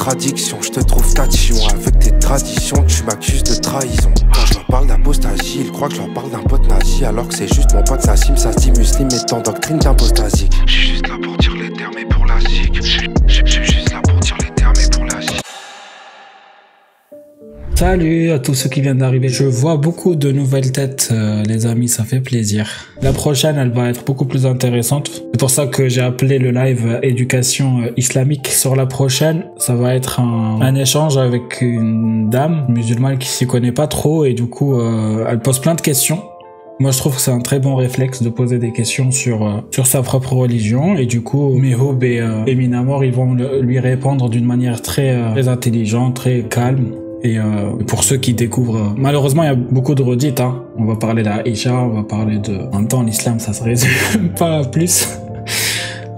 Contradictions, je te trouve tatillon. Avec tes traditions, tu m'accuses de trahison. Quand je leur parle d'apostasie, ils croient que je leur parle d'un pote nazi. Alors que c'est juste mon pote Nassim, ça se dit muslim doctrine d'impostasie. Salut à tous ceux qui viennent d'arriver. Je vois beaucoup de nouvelles têtes, euh, les amis, ça fait plaisir. La prochaine, elle va être beaucoup plus intéressante. C'est pour ça que j'ai appelé le live éducation euh, islamique. Sur la prochaine, ça va être un, échange avec une dame musulmane qui s'y connaît pas trop et du coup, euh, elle pose plein de questions. Moi, je trouve que c'est un très bon réflexe de poser des questions sur sur sa propre religion et du coup, Mehoub et, euh, et Minamor, ils vont lui répondre d'une manière très très intelligente, très calme. Et euh, pour ceux qui découvrent, euh, malheureusement, il y a beaucoup de redites. Hein. On va parler d'Aïcha, on va parler de. En même temps, l'islam, ça se résume pas à plus.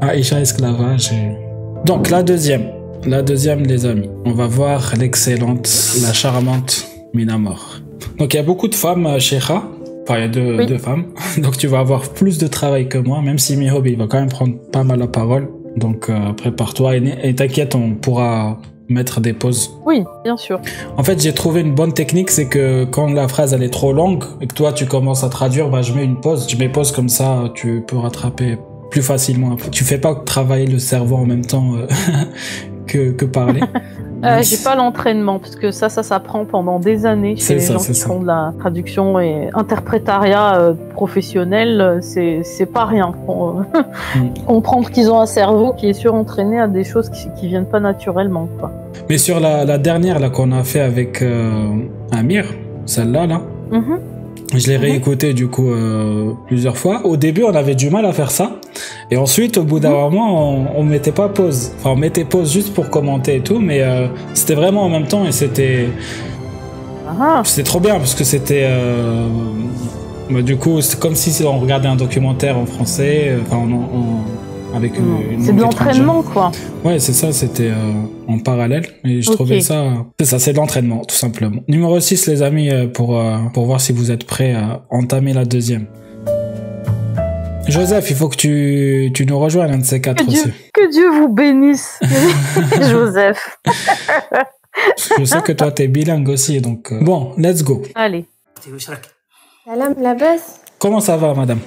Aïcha, esclavage. Et... Donc la deuxième, la deuxième, les amis. On va voir l'excellente, la charmante Minamor. Donc il y a beaucoup de femmes euh, chez Kha. Enfin, il y a deux, Oui. deux femmes. Donc tu vas avoir plus de travail que moi, même si Mihob, il va quand même prendre pas mal la parole. Donc euh, prépare-toi et, et t'inquiète, on pourra mettre des pauses. Oui, bien sûr. En fait, j'ai trouvé une bonne technique, c'est que quand la phrase elle est trop longue et que toi tu commences à traduire, bah je mets une pause. Je mets pause comme ça, tu peux rattraper plus facilement. Tu fais pas travailler le cerveau en même temps euh, que, que parler. Euh, J'ai pas l'entraînement parce que ça, ça s'apprend pendant des années C'est chez les ça, gens c'est qui ça. font de la traduction et interprétariat euh, professionnel. C'est c'est pas rien. Pour, euh, Mm. comprendre qu'ils ont un cerveau qui est surentraîné à des choses qui, qui viennent pas naturellement. Quoi. Mais sur la, la dernière là qu'on a fait avec euh, Amir, celle-là là, Mhm. Je l'ai Mhm. réécoutée du coup euh, plusieurs fois. Au début, on avait du mal à faire ça. Et ensuite, au bout d'un moment, on, on mettait pas pause. Enfin, on mettait pause juste pour commenter et tout, mais euh, c'était vraiment en même temps et c'était Ah, c'était trop bien parce que c'était euh, bah, du coup c'est comme si on regardait un documentaire en français, enfin en- en- c'est de l'entraînement, quoi. Ouais, c'est ça, c'était euh, en parallèle. Et je trouvais ça. C'est ça, c'est de l'entraînement, tout simplement. Numéro 6, les amis, euh, pour, euh, pour voir si vous êtes prêts à entamer la deuxième. Joseph, il faut que tu, tu nous rejoignes, un de ces quatre que Dieu, aussi. que Dieu vous bénisse, Joseph. je sais que toi, t'es bilingue aussi, donc. Bon, let's go. Allez. Salam, la Comment ça va, madame?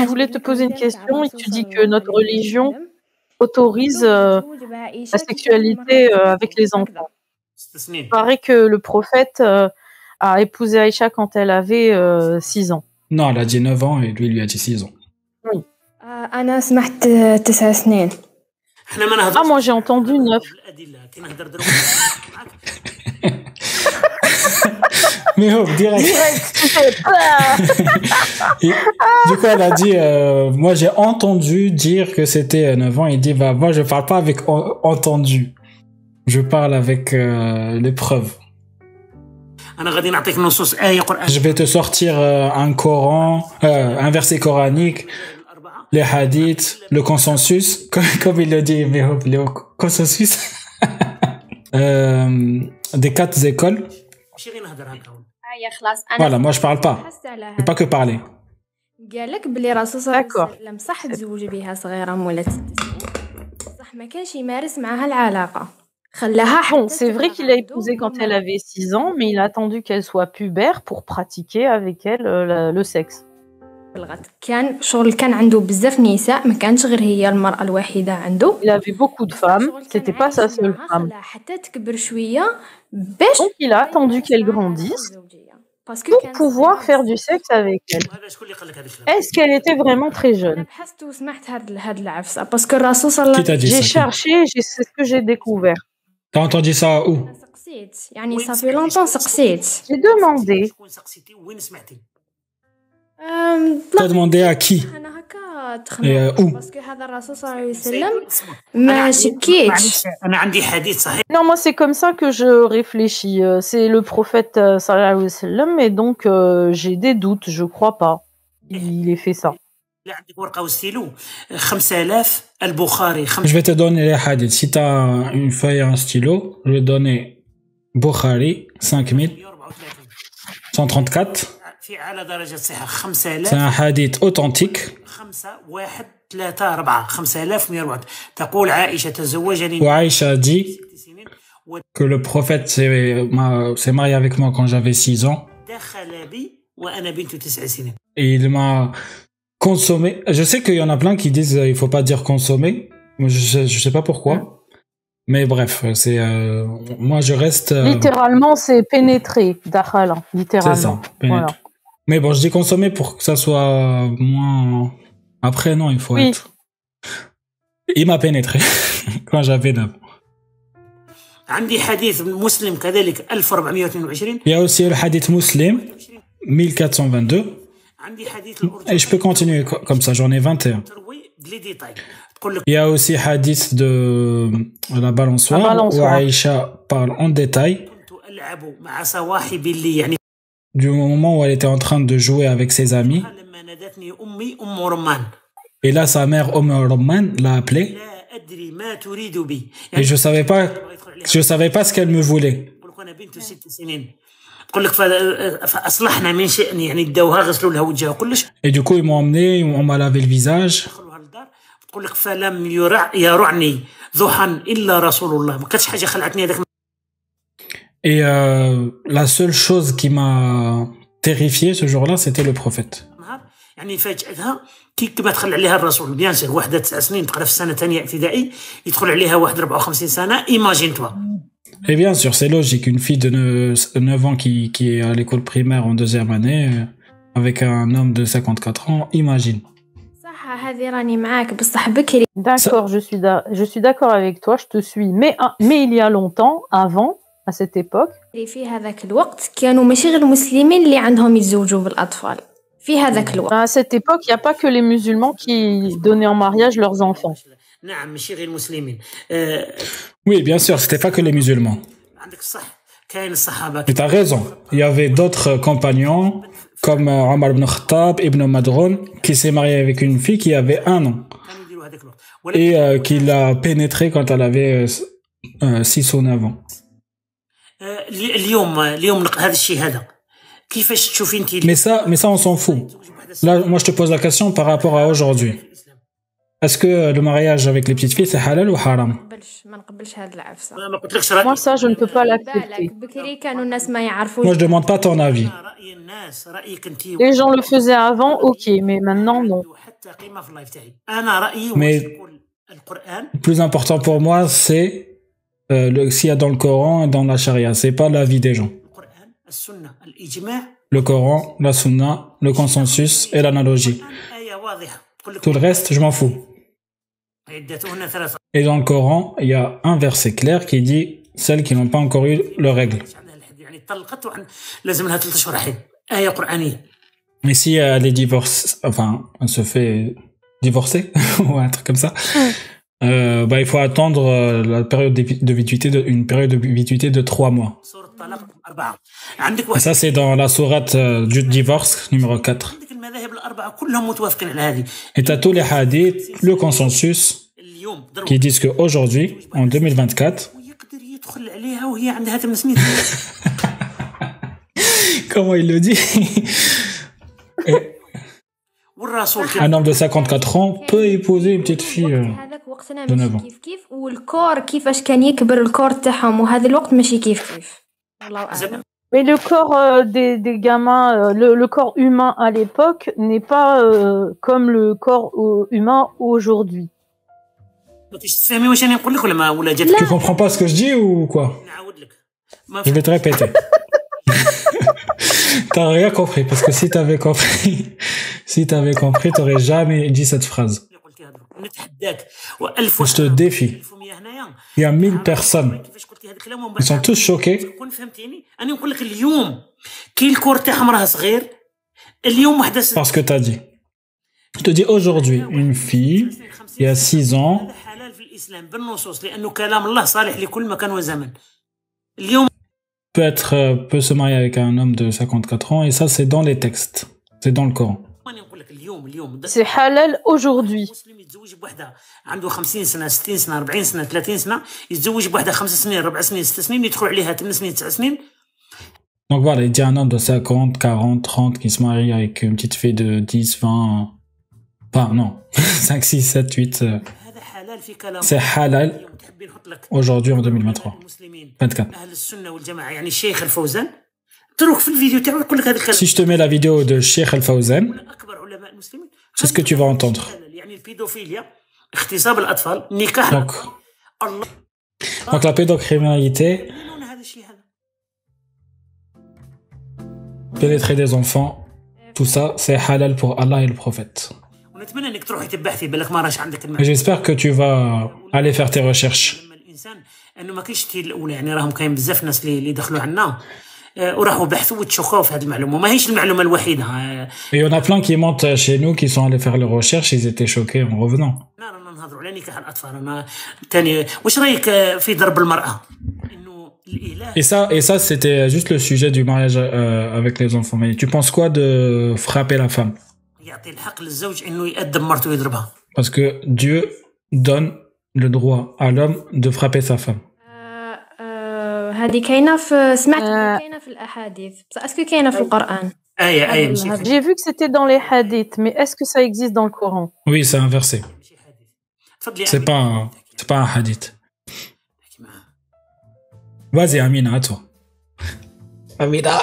Je voulais te poser une question tu dis que notre religion autorise euh، la sexualité euh, avec les enfants. Il paraît que le prophète euh, a épousé Aïcha quand elle avait 6 ans. Non, elle a dit 9 ans et lui lui a dit 6 ans. Ah, moi j'ai entendu 9. Mais oh, direct. Du coup, elle a dit, euh, moi j'ai entendu dire que c'était euh, 9 ans. Il dit, bah moi je parle pas avec entendu. Je parle avec euh, les preuves. Je vais te sortir euh, un Coran, un verset coranique, les hadiths, le consensus, comme, comme il le dit, mais oh, le consensus. des quatre écoles. ماشي غير نهضر هكا آه خلاص Voilà, moi je parle pas. حست على Je fais pas que parler. قال لك بلي الرسول صلى الله D'accord. عليه وسلم صح تزوج بها صغيرة مولات ست سنين صح ما كانش يمارس معها العلاقة خلاها Bon, حتى c'est vrai تبلغ qu'il a عنده épousé quand وما elle avait 6 ans, mais il a attendu qu'elle soit pubère pour pratiquer avec elle euh, la- le sexe. بلغت كان شغل كان عنده بزاف نساء ما كانش غير هي المرأة الوحيدة عنده Il avait beaucoup de femmes, شغل كان c'était pas sa عايش seule معها femme. Donc il a attendu qu'elle grandisse pour pouvoir faire du sexe avec elle. Est-ce qu'elle était vraiment très jeune? J'ai cherché, c'est ce que j'ai découvert. T'as entendu ça où? Ça fait longtemps, J'ai demandé. T'as demandé à qui? تخمم أو. باسكو هذا الرسول صلى الله عليه وسلم اسمع. ما أنا عندي- شكيتش معليش، انا عندي حديث صحيح non moi c'est comme ça que je réfléchis. Euh, C'est le prophète euh, sallallahu alayhi wa sallam et donc euh, j'ai des doutes, je crois pas. Il ait fait ça. Je vais te donner les hadiths. Si tu as une feuille et un stylo, je vais te donner Bukhari 5134. C'est un hadith authentique. Aïcha dit que le prophète s'est marié avec moi quand j'avais 6 ans. Et il m'a consommé. Je sais qu'il y en a plein qui disent il faut pas dire consommer. Je, je sais pas pourquoi. Mais bref, c'est euh, moi je reste. Euh, littéralement, c'est pénétrer, dakhala, littéralement. C'est ça. Voilà. Mais bon, je dis consommer pour que ça soit moins. Après, non, il faut être. Il m'a pénétré quand j'avais 9 Il y a aussi le hadith musulman 1422. Et je peux continuer comme ça, j'en ai 21. Il y a aussi le hadith de la balançoire, où Aïcha parle en détail du moment où elle était en train de jouer avec ses amis. Et là, sa mère, Romman, l'a appelée. Et je savais savais pas ce qu'elle me voulait. Et du coup, ils m'ont emmené, on m'a lavé le visage. Et euh, la seule chose qui m'a terrifié ce jour-là, c'était le prophète. كي كما دخل عليها الرسول بيان سير وحده تسع سنين تقرا في السنه الثانيه ابتدائي يدخل عليها واحد 54 سنه ايماجين توا Et bien sûr, c'est logique. Une fille de 9 ans qui, qui est à l'école primaire en deuxième année, euh, avec un homme de 54 ans, imagine. D'accord, je suis, je suis d'accord avec toi, je te suis. Mais, mais il y a longtemps, avant, à cette époque, à cette époque, il n'y a pas que les musulmans qui donnaient en mariage leurs enfants. Oui, bien sûr, c'était pas que les musulmans. tu as raison. Il y avait d'autres compagnons, comme euh, Omar ibn Khattab, Ibn Madron, qui s'est marié avec une fille qui avait un an. Et euh, qui l'a pénétré quand elle avait 6 euh, ou 9 ans. Mais ça, mais ça, on s'en fout. Là, moi, je te pose la question par rapport à aujourd'hui. Est-ce que le mariage avec les petites filles, c'est halal ou haram? Moi, ça, je ne peux pas l'accepter. Moi, je demande pas ton avis. Les gens le faisaient avant, ok, mais maintenant, non. Mais le plus important pour moi, c'est euh, s'il y a dans le Coran et dans la charia. C'est pas l'avis des gens. Le Coran, la Sunna, le consensus et l'analogie. Tout le reste, je m'en fous. Et dans le Coran, il y a un verset clair qui dit celles qui n'ont pas encore eu le règle. Mais si elle est divorcée, enfin, elle se fait divorcer ou un truc comme ça, euh, bah, il faut attendre euh, la période de viduité de, une période de viduité de trois mois. Et ça, c'est dans la sourate euh, du divorce numéro 4. Et tu as tous les hadiths, le consensus, qui disent qu'aujourd'hui, en 2024, comment il le dit? Un homme de 54 ans peut épouser une petite fille de 9 ans. Mais le corps euh, des, des, gamins, euh, le, le, corps humain à l'époque n'est pas euh, comme le corps humain aujourd'hui. Tu comprends pas ce que je dis ou quoi? Je vais te répéter. T'as rien compris parce que si t'avais compris, si t'avais compris, t'aurais jamais dit cette phrase. Je te défie. Il y a mille personnes. Ils sont tous choqués. Parce que tu as dit. Je te dis aujourd'hui, une fille, il y a 6 ans, peut être peut se marier avec un homme de 54 ans et ça c'est dans les textes c'est dans le Coran c'est halal aujourd'hui. Donc voilà, il y a un homme de 50, 40, 30 qui se marie avec une petite fille de 10, 20, pas, non, 5, 6, 7, 8. C'est halal aujourd'hui en 2023. 24. Si je te mets la vidéo de Sheikh Al-Fawzan, c'est ce que tu vas entendre. Donc, donc la pédocriminalité, pénétrer des enfants, tout ça, c'est halal pour Allah et le prophète. J'espère que tu vas aller faire tes recherches. Et il y en a plein qui montent chez nous qui sont allés faire leurs recherches ils étaient choqués en revenant. et ça, et ça c'était juste le sujet du mariage euh, avec les enfants. Mais tu penses quoi de frapper la femme? Parce que Dieu donne le droit à l'homme de frapper sa femme. هذه كاينه في سمعت كاينه في الاحاديث بس اسكو كاينه في القران J'ai vu que c'était dans les hadiths, mais est-ce que ça existe dans le Coran Oui, c'est un verset. C'est pas un, c'est pas un hadith. Vas-y, Amina, à toi. Amina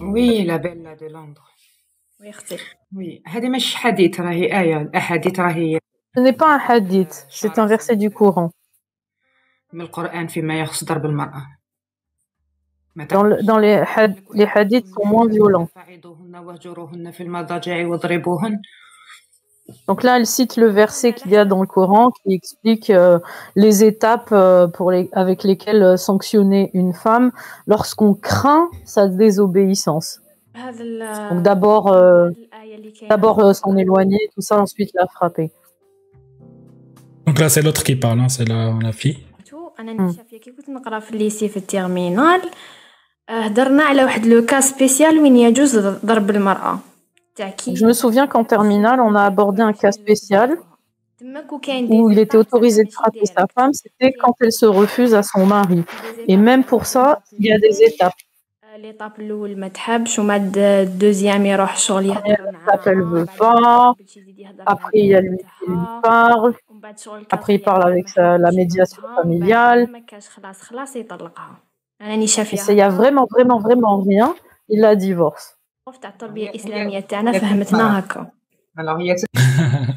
Oui, la belle de Londres. Oui, Oui, هذه مش حديث راهي آية الأحاديث راهي Ce n'est pas un hadith, c'est un verset du Coran. Dans, le, dans les, had, les hadiths sont moins violents. Donc là, elle cite le verset qu'il y a dans le Coran qui explique euh, les étapes euh, pour les, avec lesquelles euh, sanctionner une femme lorsqu'on craint sa désobéissance. Donc d'abord, euh, d'abord euh, s'en éloigner, tout ça, ensuite la frapper. Donc là, c'est l'autre qui parle, hein, c'est la, la fille. انا شافيه كي كنت نقرا في الليسي في التيرمينال هضرنا على واحد لو كا سبيسيال وين يجوز ضرب المراه Je me souviens qu'en terminale, on a abordé un cas spécial où il était autorisé de frapper sa femme, c'était quand elle se refuse à son mari. Et même pour ça, il y a des étapes. ليطاب الاول ما تحبش وما الدوزيام يروح شغل يهضر معاها elle veut pas après il y a lui qui lui parle Après, il parle avec la médiation familiale. Il n'y a vraiment, vraiment, vraiment rien. Il la divorce. Alors, il y a...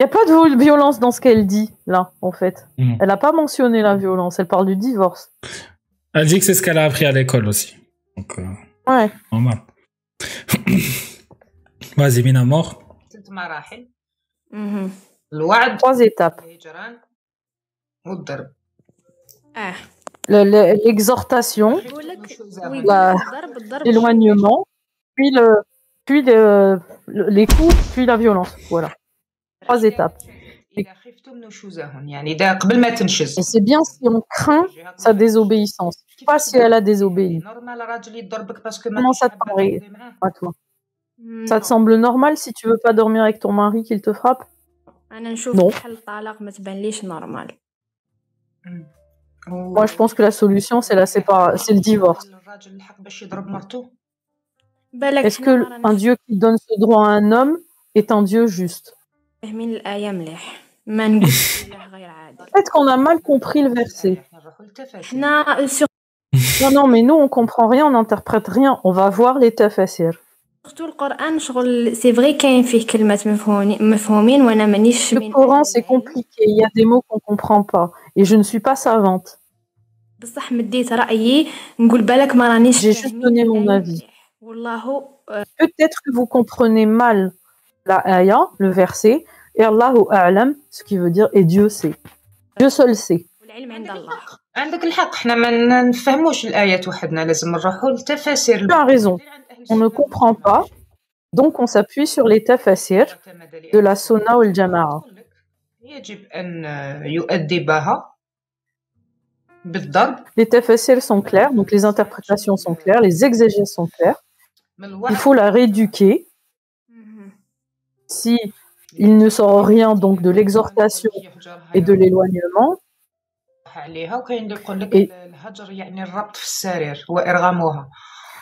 N'y a pas de violence dans ce qu'elle dit, là, en fait. Hmm. Elle n'a pas mentionné la violence, elle parle du divorce. Elle dit que c'est ce qu'elle a appris à l'école aussi. Euh, ouais. Vas-y, Mina, mort. ست مراحل مهم. الوعد Trois étapes. الهجران والضرب اه Le- le- L'exhortation, نقول لك وي لا. الضرب الضرب l'éloignement, puis, le, puis le, le- les coups, puis la violence. Voilà. Trois étapes. إذا خفتم نشوزهن يعني إذا قبل ما تنشز Et c'est bien si on craint sa désobéissance, pas si elle a désobéi. نورمال راجل يضربك باسكو ما Comment ça te حابة paraît تقعدي معاه. À toi. ça te semble normal si tu veux pas dormir avec ton mari qu'il te frappe? Non. Moi, je pense que la solution, c'est la sépar... c'est le divorce. Est-ce que un Dieu qui donne ce droit à un homme est un Dieu juste? Peut-être qu'on a mal compris le verset. Non, non, mais nous, on comprend rien, on n'interprète rien. On va voir les tafasirs. Le Coran, c'est compliqué. Il y a des mots qu'on ne comprend pas. Et je ne suis pas savante. J'ai juste donné mon avis. Peut-être que vous comprenez mal la ayah, le verset, et Allahu a'lam, ce qui veut dire et Dieu sait. Dieu seul sait. Tu as raison on ne comprend pas, donc on s'appuie sur les tafasir de la Sona ou le Jama'a. Les tafasirs sont clairs, donc les interprétations sont claires, les exégèses sont claires. Il faut la rééduquer. Si il ne sort rien donc de l'exhortation et de l'éloignement. Et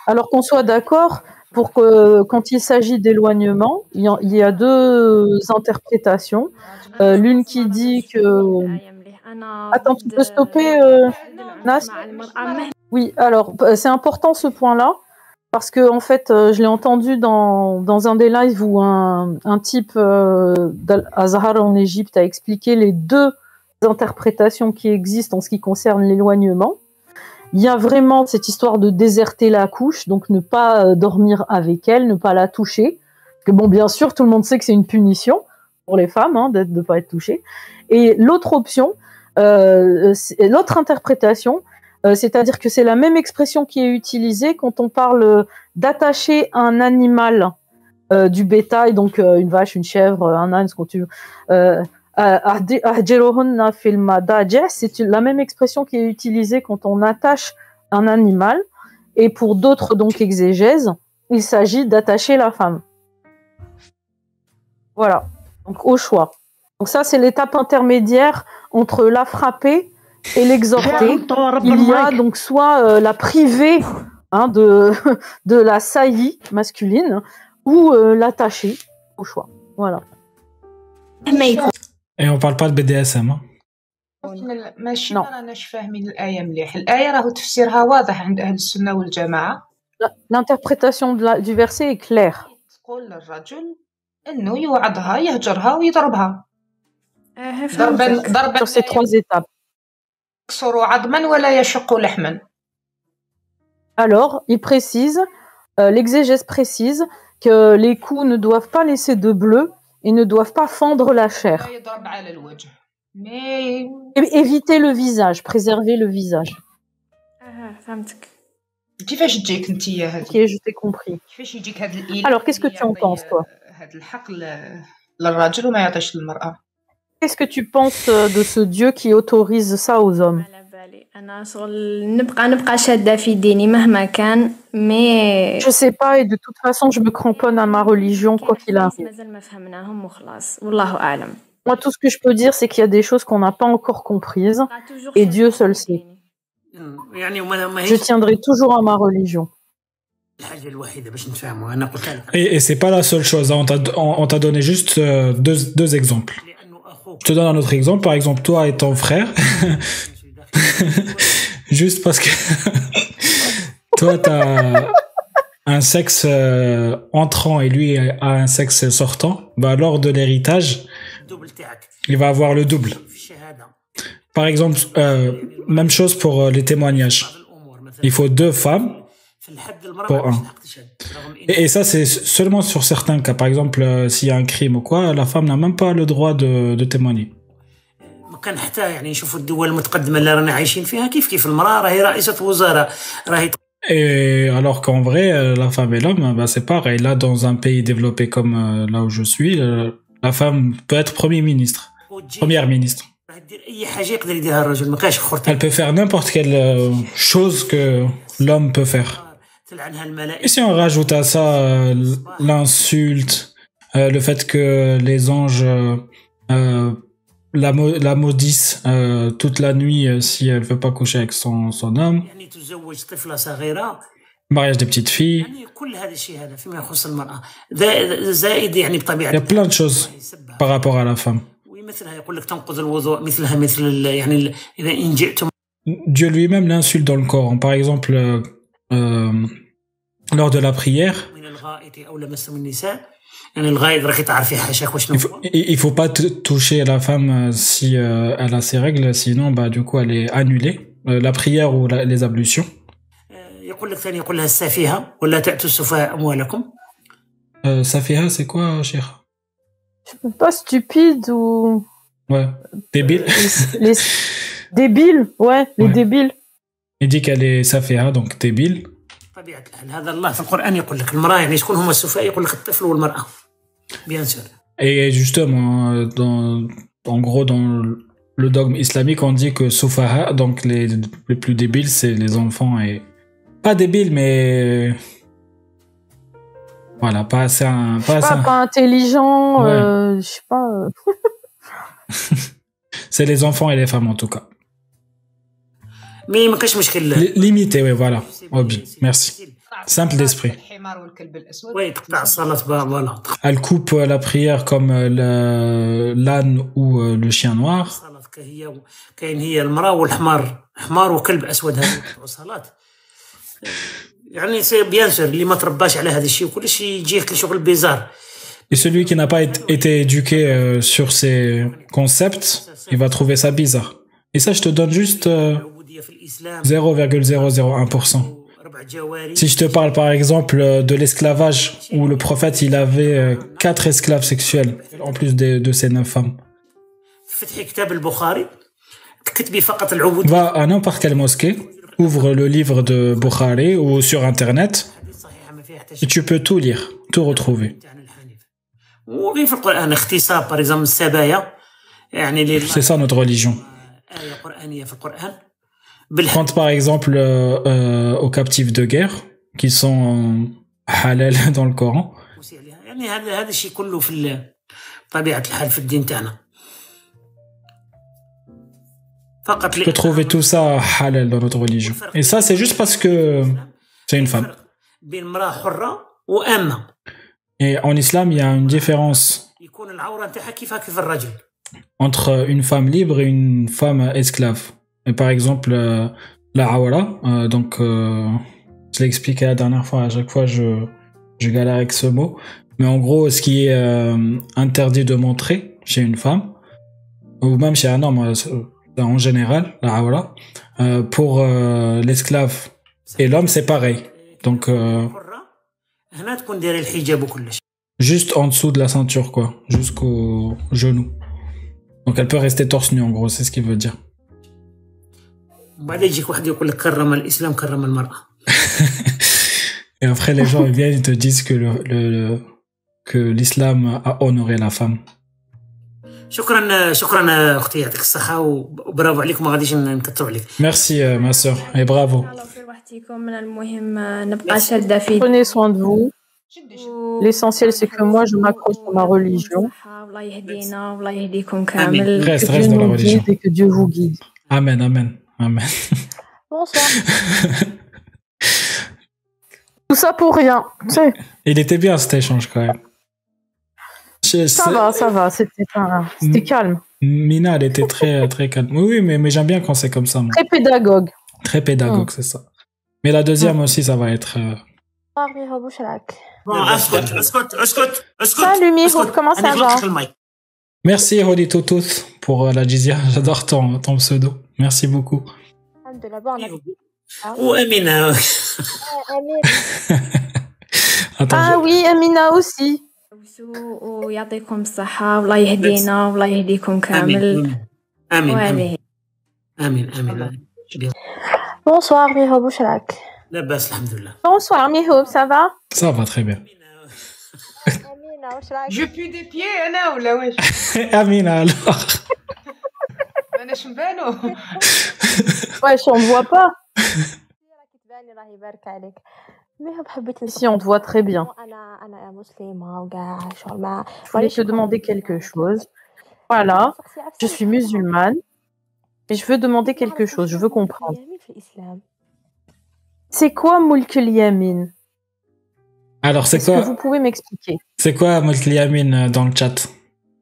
alors qu'on soit d'accord pour que quand il s'agit d'éloignement, il, y a deux interprétations. Euh, l'une qui dit que Attends, tu peux stopper, euh, Nas? Oui, alors c'est important ce point-là parce que en fait, euh, je l'ai entendu dans, un des lives où un, type d'Azhar en Égypte a expliqué les deux interprétations qui existent en ce qui concerne l'éloignement. Il y a vraiment cette histoire de déserter la couche, donc ne pas euh, dormir avec elle, ne pas la toucher. que bon, bien sûr, tout le monde sait que c'est une punition pour les femmes hein, de ne pas être touchées. Et l'autre option, euh, l'autre interprétation, euh, c'est-à-dire que c'est la même expression qui est utilisée quand on parle d'attacher un animal du bétail, donc une vache, une chèvre, un âne, ce qu'on tu. C'est la même expression qui est utilisée quand on attache un animal. Et pour d'autres donc exégèses, il s'agit d'attacher la femme. Voilà. Donc au choix. Donc ça, c'est l'étape intermédiaire entre la frapper et l'exhorter. Il y a donc soit euh, la priver hein, de, de la saillie masculine ou euh, l'attacher au choix. Voilà. Et on parle pas de BDSM. Hein. ماشي راناش فاهمين الآية مليح الآية راهو تفسيرها واضح عند أهل السنة والجماعة L'interprétation du verset est claire. تقول للرجل إنه يوعظها يهجرها ويضربها ضربا ضربا sur ces trois étapes. Alors, il précise, euh, l'exégèse précise que les coups ne doivent pas laisser de bleu et ne doivent pas fendre la chair. Mais... éviter le visage, préserver le visage. Ok, je t'ai compris. Alors, qu'est-ce que tu en penses, toi Qu'est-ce que tu penses euh, de ce Dieu qui autorise ça aux hommes Je sais pas et de toute façon je me cramponne à ma religion quoi qu'il arrive. Moi tout ce que je peux dire c'est qu'il y a des choses qu'on n'a pas encore comprises et Dieu seul sait. Je tiendrai toujours à ma religion. Et, et c'est pas la seule chose. Hein. On t'a donné juste euh, deux, deux exemples. Je te donne un autre exemple. Par exemple, toi et ton frère, juste parce que toi, tu as un sexe euh, entrant et lui a un sexe sortant, bah, lors de l'héritage, il va avoir le double. Par exemple, euh, même chose pour euh, les témoignages. Il faut deux femmes pour un. Et, ça, c'est seulement sur certains cas. Par exemple, euh, s'il y a un crime ou quoi, la femme n'a même pas le droit de, de témoigner. Et alors qu'en vrai, euh, la femme et l'homme, bah, c'est pareil. Là, dans un pays développé comme euh, là où je suis, la femme peut être premier ministre, première ministre. Elle peut faire n'importe quelle chose que l'homme peut faire. Et si on rajoute à ça euh, l'insulte, euh, le fait que les anges euh, la, la maudissent toute la nuit si elle veut pas coucher avec son, son homme, mariage des petites filles, il y a plein de choses par rapport à la femme. Dieu lui-même l'insulte dans le Coran. Par exemple, euh, lors de la prière, il faut, il faut pas toucher la femme euh, si euh, elle a ses règles, sinon bah du coup elle est annulée, la prière ou les ablutions. Euh, safiha, c'est quoi, cher Pas stupide ou. Ouais, débile. Les, débiles, ouais, les débiles. Il dit qu'elle est safia, donc débile. Et justement, dans, en gros, dans le dogme islamique, on dit que Soufaha, donc les, les plus débiles, c'est les enfants et. Pas débiles, mais. Voilà, pas assez, un, pas, pas, pas intelligent, euh, je sais pas. Euh. C'est les enfants et les femmes en tout cas. Oui, voilà. Hobby, merci. Simple d'esprit. Elle coupe la prière comme l'âne ou le chien noir. Et celui qui n'a pas été éduqué euh, sur ces concepts, il va trouver ça bizarre. Et ça, je te donne juste 0,001%. Euh, si je te parle par exemple euh, de l'esclavage, où le prophète il avait quatre esclaves sexuels, en plus de, de ces neuf femmes. Va à n'importe quelle mosquée, ouvre le livre de Bukhari ou sur internet et tu peux tout lire, tout retrouver. C'est ça notre religion. Quand par exemple euh, euh, aux captifs de guerre qui sont halal dans le Coran. Tu peux trouver tout ça halal dans notre religion. Et ça, c'est juste parce que c'est une femme. Et en islam, il y a une différence entre une femme libre et une femme esclave. Par exemple, euh, la awara, euh, donc euh, je l'ai expliqué la dernière fois, à chaque fois je, je galère avec ce mot. Mais en gros, ce qui est interdit de montrer chez une femme, ou même chez un homme, en général, la awara, pour l'esclave et l'homme, c'est pareil. Donc, juste en dessous de la ceinture, quoi, jusqu'au genou. Donc, elle peut rester torse nu, en gros, c'est ce qu'il veut dire. Et après, les gens viennent et te disent que le, que l'islam a honoré la femme. Merci ma soeur et bravo. Prenez soin de vous. L'essentiel, c'est que moi, je m'accroche à ma religion. Reste, reste dans la religion. Et que Dieu vous guide. Amen, amen, amen. Bonsoir. Tout ça pour rien. Il était bien cet échange quand même. ça va, ça va, c'était calme. Mina, elle était très, très calme. Oui, mais, mais j'aime bien quand c'est comme ça. Très pédagogue. Très pédagogue, c'est ça. Mais la deuxième aussi, ça va être. Euh... Salut Miho, comment ça va Merci Rodi Totos pour euh, la jizya. J'adore ton, ton pseudo. Merci beaucoup. Ou Amina. ah oui, Amina aussi. ويعطيكم الصحة والله يهدينا والله يهديكم كامل آمين آمين آمين آمين Bonsoir Mihoub, وشراك؟ لاباس الحمد لله. Bonsoir Mihoub, ça va Ça va très bien. Je pue des pieds انا ولا واش؟ Amina alors. ماناش نبانو. Wesh, on ne voit pas. Si, on te voit très bien. Je voulais te demander quelque chose. Voilà, je suis musulmane et je veux demander quelque chose, je veux comprendre. C'est quoi Mulk Yamin Alors, c'est quoi que vous pouvez m'expliquer C'est quoi Mulk Yamin euh, dans le chat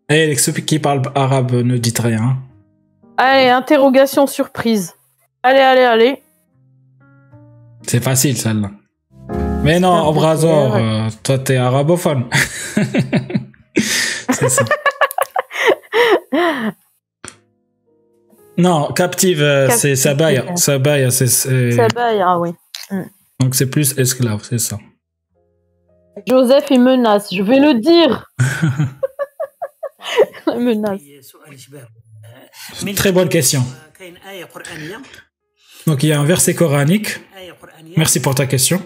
Eh, ceux qui parlent arabe ne dites rien. Allez, interrogation surprise. Allez, allez, allez. C'est facile, celle-là. Mais non, Obrazor, euh, toi, t'es arabophone. c'est ça. non, captive, euh, c'est Sabaya. Sabaya, c'est. Sabaya, oui. Mm. Donc c'est plus esclave, c'est ça. Joseph, il menace, je vais le dire. menace. Très bonne question. Donc il y a un verset coranique. Merci pour ta question.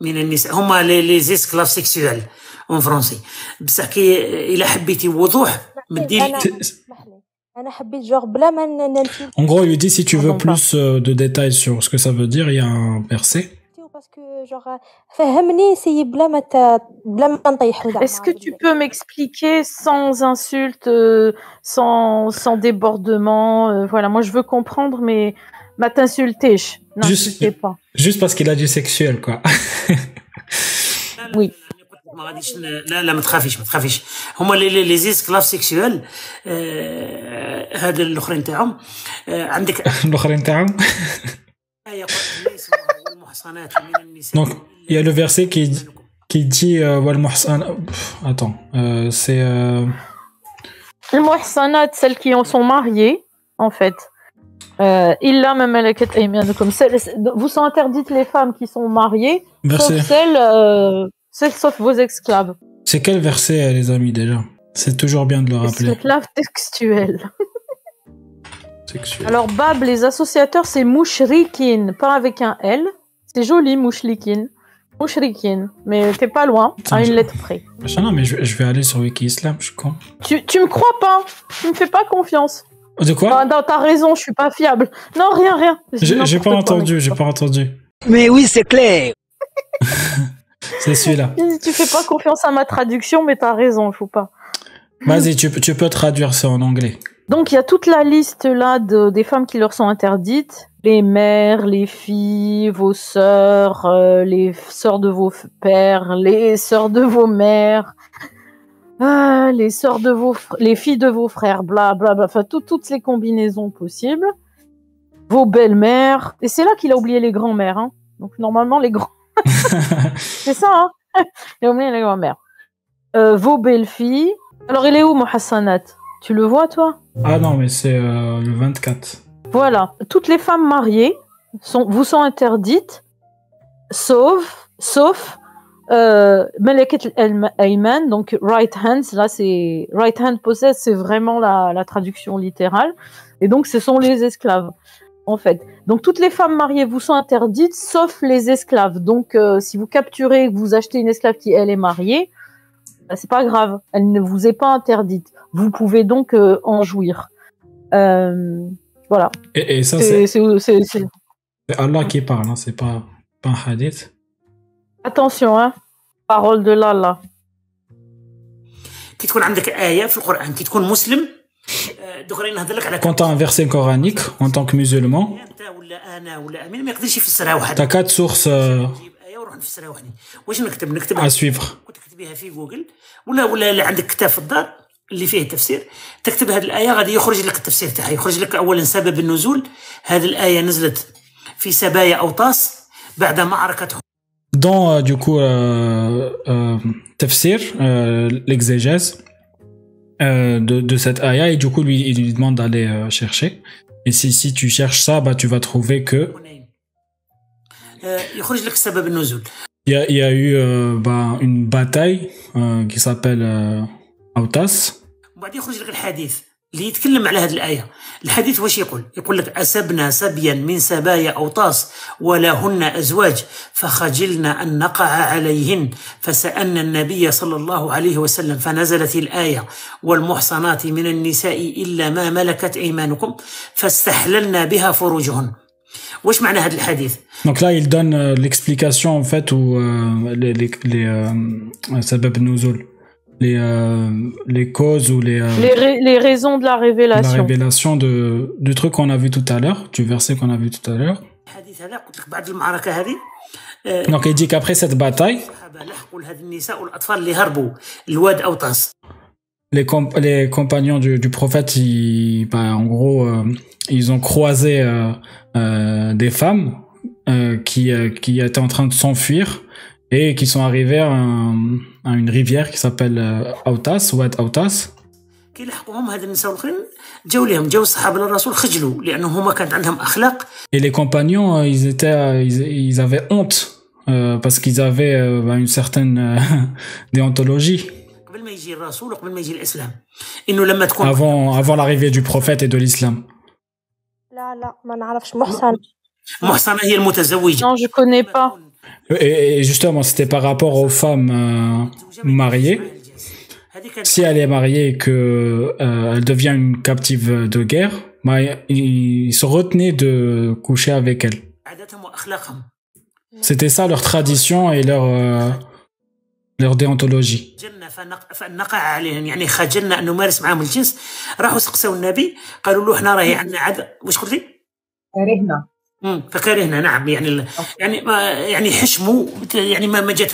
من النساء هما لي اسكلاف سيكسويل اون فرونسي بصح كي الا حبيتي وضوح بدي En gros, il lui dit si tu veux plus euh, de détails sur ce que ça veut dire, il y a un verset. Est-ce que tu peux m'expliquer sans insulte, euh, sans, sans débordement euh, Voilà, moi je veux comprendre, mais ma t'insulter. Juste, pas. Juste parce qu'il a du sexuel, quoi. oui. ما غاديش لا لا ما تخافيش ما تخافيش هما لي لي زيسكلاف سيكسيوال هذا الاخرين تاعهم عندك الاخرين تاعهم Donc, il y a le verset qui, qui dit euh, Attends, euh, c'est. Euh... Les muhsanat, celles qui sont mariées, en fait. Euh, vous sont interdites les femmes qui sont mariées, verset. sauf celles euh, sauf vos esclaves. C'est quel verset, les amis, déjà? C'est toujours bien de le rappeler. Esclave textuel. Alors, Bab, les associateurs, c'est Mouchrikin, pas avec un L. C'est joli, Mouchlikin. Mouchrikin. Mais t'es pas loin, à une lettre près. Non, mais je, vais aller sur Wiki Islam, je suis con. Tu, tu me crois pas Tu me fais pas confiance. De quoi Non, t'as raison, je suis pas fiable. Non, rien, rien. J'ai pas entendu, j'ai pas entendu. Mais oui, c'est clair. C'est celui-là. Tu fais pas confiance à ma traduction, mais t'as raison, il faut pas. Vas-y, tu, tu, peux traduire ça en anglais. Donc il y a toute la liste là de, des femmes qui leur sont interdites. Les mères, les filles, vos sœurs, euh, les sœurs de vos pères, les sœurs de vos mères, euh, les sœurs de vos, les filles de vos frères, bla bla bla. Enfin toutes les combinaisons possibles. Vos belles-mères. Et c'est là qu'il a oublié les grands-mères. Hein. Donc normalement les grands c'est ça, hein Il a oublié les grand-mères. Euh, vos belles-filles. Alors, il est où, Mohassanat Tu le vois, toi? Ah non, mais c'est euh, le 24. Voilà. Toutes les femmes mariées sont, vous sont interdites, sauf, sauf euh, Malakat al-Ayman, donc right hands, là c'est right hand possess, c'est vraiment la, la traduction littérale, et donc ce sont les esclaves en fait. Donc toutes les femmes mariées vous sont interdites, sauf les esclaves. Donc euh, si vous capturez, vous achetez une esclave qui elle est mariée, bah, c'est pas grave, elle ne vous est pas interdite. Vous pouvez donc euh, en jouir. Euh, voilà. Et, ça, c'est Allah qui parle, hein, c'est pas, pas un hadith. Attention, hein. parole de l'Allah. Quand tu as un verset coranique en tant que musulman, tu as quatre sources. Euh, نروح نفسرها وحدي واش نكتب؟ نكتب تكتبيها في جوجل ولا ولا عندك كتاب في الدار اللي فيه تفسير تكتب هذه الآية غادي يخرج لك التفسير تاعها. يخرج لك اولا سبب النزول. هذه الآية نزلت في سبايا اوطاس بعد معركة دون دوكو تفسير ليكزيجيز de, de cette ayah. Et du coup lui il lui demande d'aller euh, chercher. Et si, si tu cherches ça bah tu vas trouver que il y a, il y a eu euh, bah, une bataille euh, qui s'appelle euh, Autas. اللي يتكلم على هذه الآية. الحديث واش يقول؟ يقول لك أسبنا سبيا من سبايا أوطاس ولهن أزواج فخجلنا أن نقع عليهن. فسألنا النبي صلى الله عليه وسلم فنزلت الآية والمحصنات من النساء إلا ما ملكت أيمانكم فاستحللنا بها فروجهن. واش معنى هذا الحديث Donc là, il donne euh, l'explication en fait ou euh, les, les, les euh, سبب النزول. les, euh, les causes ou les, euh, les, les, raisons de la révélation. La révélation de, du truc qu'on a vu tout à l'heure, du verset qu'on a vu tout à l'heure. Donc il dit qu'après cette bataille, les, comp les compagnons du, du prophète, ils, bah, en gros, euh, ils ont croisé euh, euh, des femmes qui, qui étaient en train de s'enfuir et qui sont arrivés à, un, à une rivière qui s'appelle Autas, Ouad Autas. Et les compagnons, ils étaient, ils, ils avaient honte euh, parce qu'ils avaient euh, une certaine euh, déontologie. Avant, avant l'arrivée du prophète et de l'islam. Non, je connais pas. Et justement, c'était par rapport aux femmes euh, mariées. Si elle est mariée et que euh, elle devient une captive de guerre, bah, il se retenait de coucher avec elle. C'était ça leur tradition et leur euh, leur déontologie.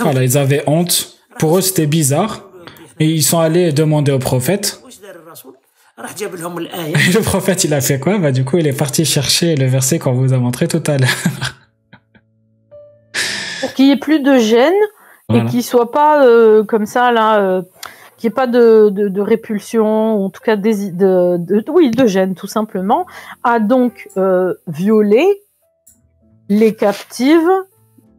Voilà, ils avaient honte. Pour eux, c'était bizarre. Et ils sont allés demander au prophète. Le prophète, il a fait quoi? Bah, du coup, il est parti chercher le verset qu'on vous a montré tout à l'heure. Pour qu'il n'y ait plus de gêne, voilà. et qu'il soit pas euh, comme ça là, euh, qu'il n'y ait pas de, de, de répulsion, ou en tout cas des, de, de, oui, de gêne tout simplement, a donc euh, violé les captives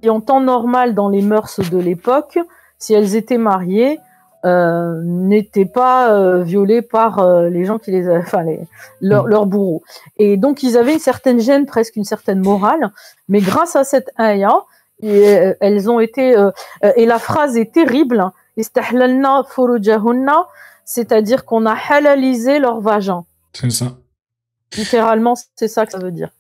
qui en temps normal dans les mœurs de l'époque, si elles étaient mariées, euh, n'étaient pas euh, violées par euh, les gens qui les, enfin les, leurs Mm. leurs bourreaux. Et donc ils avaient une certaine gêne, presque une certaine morale, mais grâce à cette aya, et, euh, elles ont été euh, euh, et la phrase est terrible. Istahlalna furujahunna, c'est-à-dire qu'on a halalisé leur vagin. C'est ça. Littéralement, c'est ça que ça veut dire.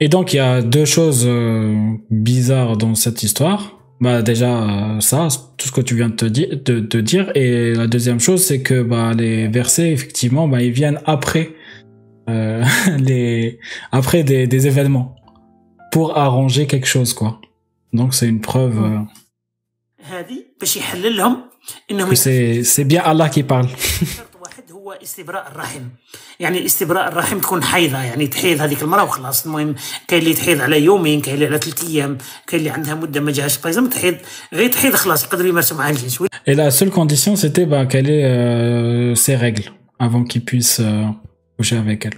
Et donc, il y a deux choses euh, bizarres dans cette histoire. Bah déjà ça, tout ce que tu viens de te dire, de, de dire. Et la deuxième chose, c'est que bah les versets, effectivement, bah ils viennent après euh, les après des, des événements pour arranger quelque chose, quoi. Donc c'est une preuve euh, هذه باش يحلل لهم انهم que c'est c'est bien Allah qui parle. شرط واحد هو استبراء الرحم يعني استبراء الرحم تكون حيضه يعني تحيض هذيك المراه وخلاص المهم كاين اللي تحيض على يومين كاين اللي على ثلاث ايام كاين اللي عندها مده ما جاهش بايزم تحيض غير تحيض خلاص يقدروا يمارسوا معها الجنس Et la seule condition, c'était bah, qu'elle ait euh, ses règles avant qu'il puisse euh, Avec elle.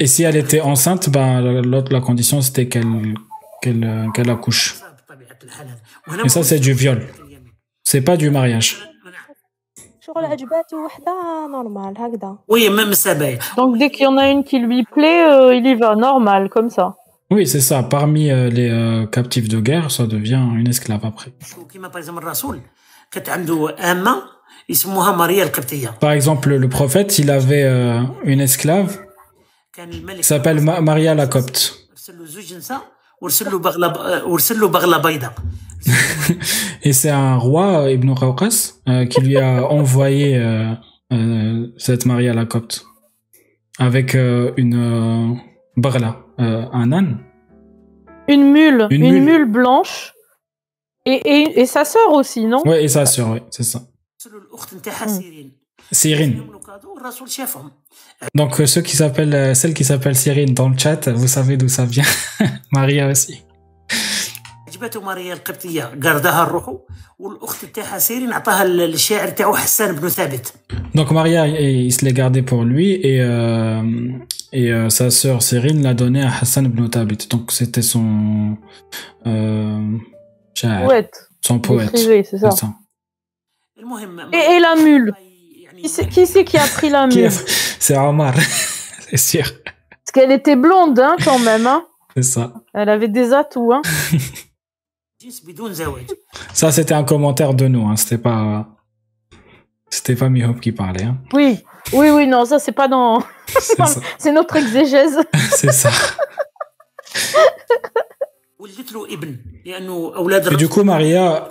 Et si elle était enceinte, ben, l'autre, la condition, c'était qu'elle qu'elle qu accouche. Et ça, c'est du viol. C'est pas du mariage. Donc, dès qu'il y en a une qui lui plaît, euh, il y va normal, comme ça. Oui, c'est ça. Parmi euh, les euh, captifs de guerre, ça devient une esclave après. Par exemple, le prophète, il avait euh, une esclave s'appelle Maria la Copte. Et c'est un roi, euh, Ibn Rawqas, euh, qui lui a envoyé cette Maria la Copte avec une barla, un âne. Une mule, blanche. Et, sa sœur aussi, non? Oui, et sa sœur, oui, c'est ça. ارسل له الاخت نتاعها سيرين Cyrine. يملوا كادو الرسول شافهم Donc euh, ceux qui s'appellent, euh, celle qui s'appelle Cyrine dans le chat, vous savez d'où ça vient. Maria aussi. عجبته ماريا القبطيه قردها الروح والاخت تاعها سيرين عطاها الشاعر تاعو حسان بن ثابت Donc Maria, il il se l'est gardé pour lui et euh, et euh, sa sœur Cyrine l'a donné à Hassan ibn Thabit. Donc c'était son euh, sha'ar, Poète. son poète. Écrivait, c'est ça. Et, la mule. Qui c'est qui, a pris la mule C'est Omar, c'est sûr. Parce qu'elle était blonde, hein, quand même. Hein. C'est ça. Elle avait des atouts. Hein. ça, c'était un commentaire de nous. Hein. C'était pas. C'était pas Mihop qui parlait. Hein. Oui, oui, oui, non, ça, c'est pas dans. c'est notre exégèse. c'est ça. Et du coup, Maria,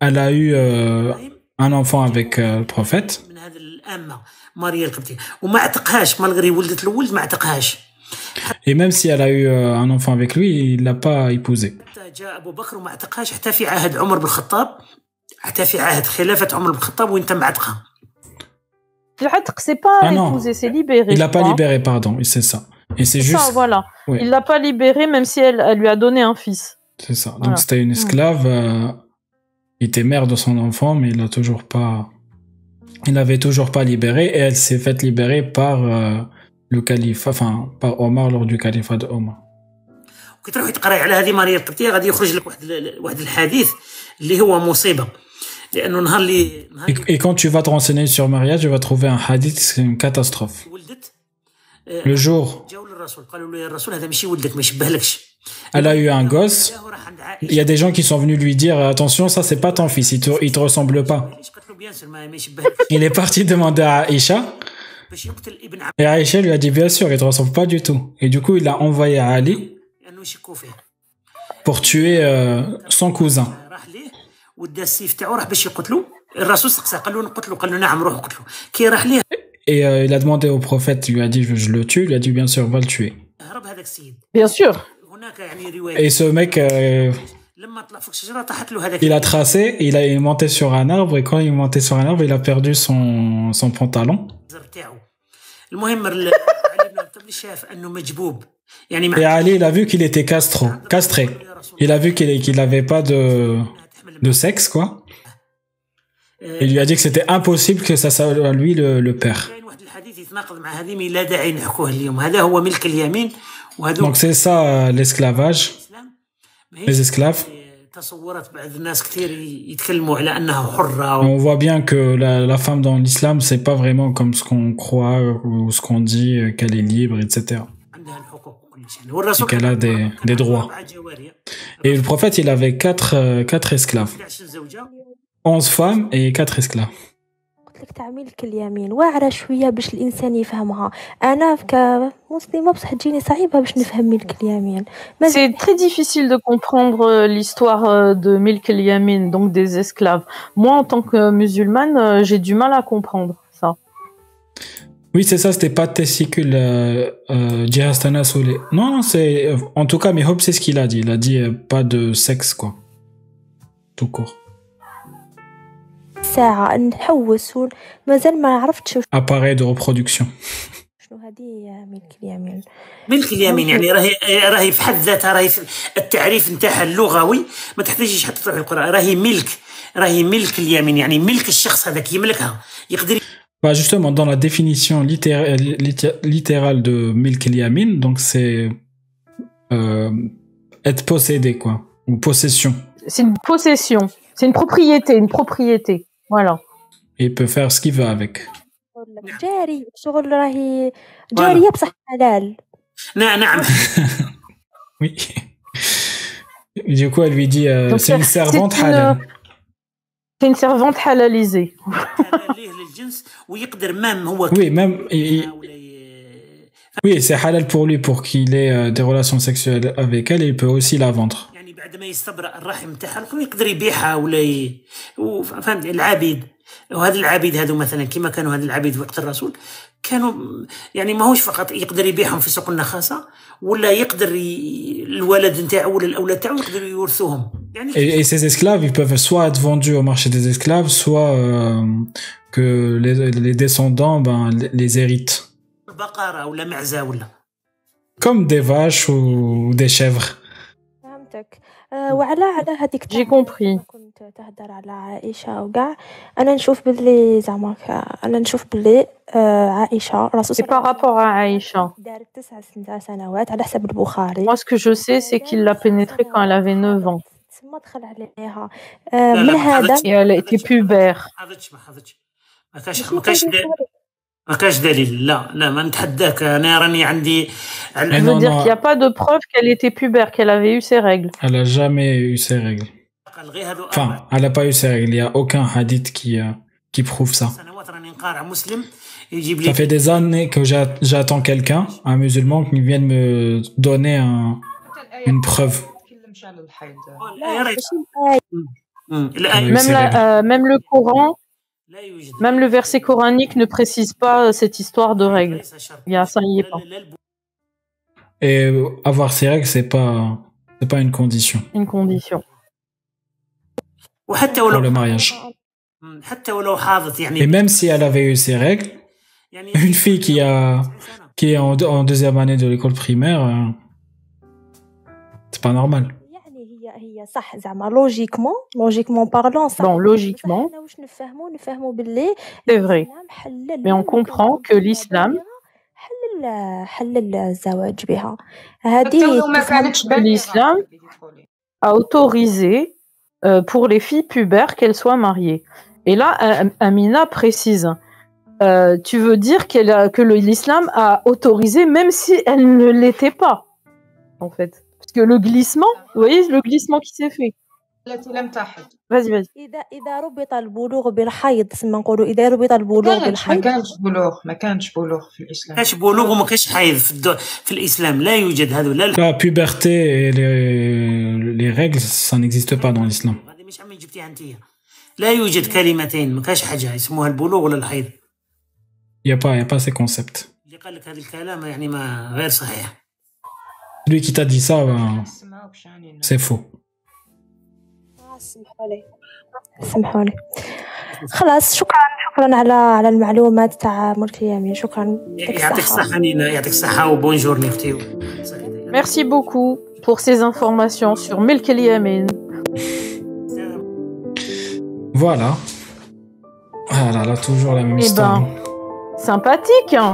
elle a eu euh, un enfant avec euh, le prophète. Et même si elle a eu euh, un enfant avec lui, il ne l'a pas épousé. C'est pas ah épousé, c'est libéré. Il l'a pas hein. libéré, pardon, c'est ça. Et c'est juste. Il l'a pas libéré, même si elle, elle, lui a donné un fils. C'est ça. Donc c'était une mm. esclave. Euh, il était mère de son enfant, mais il l'a toujours pas. Il l'avait toujours pas libéré et elle s'est faite libérer par euh, le calife, enfin par Omar lors du califat de Omar. كي تروحي تقراي على هذه ماريا القبطيه غادي يخرج لك واحد ال- واحد الحديث اللي هو مصيبه لانه نهار اللي نهار Et, اللي et quand tu vas te renseigner sur Maria, tu vas trouver un hadith, c'est une catastrophe. ولدت Le jour, جاوا للرسول قالوا له يا الرسول هذا ماشي ولدك ما يشبهلكش Elle a eu un gosse. Il y a des gens qui sont venus lui dire attention, ça c'est pas ton fils, il te, te ressemble pas. Il est parti demander à Aïcha. Et Aïcha lui a dit bien sûr, il te ressemble pas du tout. Et du coup, il l'a envoyé Ali pour tuer euh, son cousin. Et euh, il a demandé au prophète, il lui a dit je, je le tue, il lui a dit bien sûr, va le tuer. Bien sûr. Et ce mec, euh, il a tracé, il a monté sur un arbre et quand il est monté sur un arbre, il a perdu son, son pantalon. Et Ali, il a vu qu'il était castro, castré. Il a vu qu'il n'avait pas de, de sexe, quoi. Il lui a dit que c'était impossible que ça soit lui le, le père. Donc c'est ça l'esclavage, les esclaves. On voit bien que la, la femme dans l'islam, c'est pas vraiment comme ce qu'on croit ou ce qu'on dit, qu'elle est libre, etc. Et qu'elle a des, des droits. Et le prophète, il avait quatre, quatre esclaves. 11 femmes et 4 esclaves. لك تعميل اليمين واعره شويه باش الانسان يفهمها انا كمسلمه بصح تجيني صعيبه باش نفهم ملك اليمين C'est très difficile de comprendre euh, l'histoire euh, de Milk el-Yamin, donc des esclaves. Moi, en tant que musulmane, euh, j'ai du mal à comprendre ça. Oui, c'est ça, c'était pas testicule euh, euh, Soulé. Non, non, c'est. En tout cas, Mihob, c'est ce qu'il a dit. Il a dit pas de sexe, quoi. Tout court. ساعة نحوس مازال ما عرفتش اباري دو ريبرودكسيون شنو هذه ملك اليمين ملك اليمين يعني راهي راهي في حد ذاتها راهي التعريف نتاعها اللغوي ما تحتاجيش حتى تروح القران راهي ملك راهي ملك اليمين يعني ملك الشخص هذاك يملكها يقدر Bah justement, dans la définition littérale de Milk Yamin, donc c'est euh, être possédé, quoi, ou possession. C'est une possession, c'est une propriété, une propriété. Voilà. Et il peut faire ce qu'il veut avec. جاري شغل راهي جارية بصح حلال نعم نعم Oui. Du coup, elle lui dit, euh, c'est une servante halal. C'est une servante halalisée. oui, même. il- oui, c'est halal pour lui pour qu'il ait euh, des relations sexuelles avec elle et il peut aussi la vendre. بعد ما يستبرأ الرحم تاعها يقدر يبيعها ولا ي... فهمت؟ العبيد. وهذا العبيد هذو مثلا كما كانوا هذا العبيد في وقت الرسول كانوا يعني ماهوش فقط يقدر يبيعهم في سوق النخاسة ولا يقدر ي... الولد نتاعو ولا الأولاد تاعو يقدروا يورثوهم. يعني et, et ces esclaves ils peuvent soit être vendus au marché des esclaves soit euh, que les, les descendants ben, les héritent. بقرة ولا معزة ولا. Comme des vaches ou des chèvres. فهمتك. وعلى على هذيك جي كومبري كنت تهدر على عائشة وكاع. أنا نشوف باللي زعما أنا نشوف باللي عائشة الرسول صلى الله عليه وسلم عائشه دارت تسع سنوات على حسب البخاري. Moi ce que je sais c'est qu'il l'a pénétrée quand elle avait 9 ans. تما دخل عليها. من هذا؟ elle était pubère. ما حضرتش ما حضرتش. ما كاش ما كاش ما كاش دليل. لا لا ما نتحداك. أنا راني عندي Je veux dire qu'il n'y a pas de preuve qu'elle était pubère, qu'elle avait eu ses règles. Elle a jamais eu ses règles. Enfin, elle n'a pas eu ses règles. Il n'y a aucun hadith qui, euh, qui prouve ça. Ça fait des années que j'attends quelqu'un, un musulman, qui vienne me donner un, une preuve. Même, la, euh, même le Coran, même le verset coranique ne précise pas cette histoire de règles. Il y a, ça n'y est pas. Et avoir ses règles, c'est pas, c'est pas une condition. Une condition. Pour le mariage. Et même si elle avait eu ses règles, une fille qui a, qui est en, deuxième année de l'école primaire, c'est pas normal. logiquement logiquement parlant bon, logiquement c'est vrai mais on comprend que l'islam حلل حلل الزواج بها هذه que l'islam a autorisé euh, pour les filles pubères qu'elles soient mariées. Et là, Am- Amina précise. Euh, tu veux dire qu'elle a- que le- l'islam a autorisé même si elle ne l'était pas, en fait. Parce que le glissement, vous voyez le glissement qui s'est fait. التي لم تحض Vas-y, vas-y. إذا إذا ربط البلوغ بالحيض تسمى نقولوا إذا ربط البلوغ كانش ما بالحيض. كانش بلوغ ما كانش بلوغ في الإسلام. كاش بلوغ وما كاش حيض في, الدو... في الإسلام. لا يوجد هذا لا. Et les, les règles, ça n'existe pas dans l'islam. هذه مش عمي جبتيها أنت. لا يوجد كلمتين ما كاش حاجة. اسمها البلوغ ولا الحيض. Il y a pas ces concepts. اللي قال لك هذا الكلام يعني ما غير صحيح. Celui qui t'a dit ça, سمعوا بشاني c'est faux. سمحوا لي سمحوا لي خلاص شكرا شكرا على على المعلومات تاع ملك اليمين شكرا يعطيك يعطيك الصحة الصحه نينا يعطيك الصحه وبونجور نفتي Merci beaucoup pour ces informations sur Milk El Yemen. Voilà. Ah là là, toujours la même Eh histoire. ben, sympathique. hein.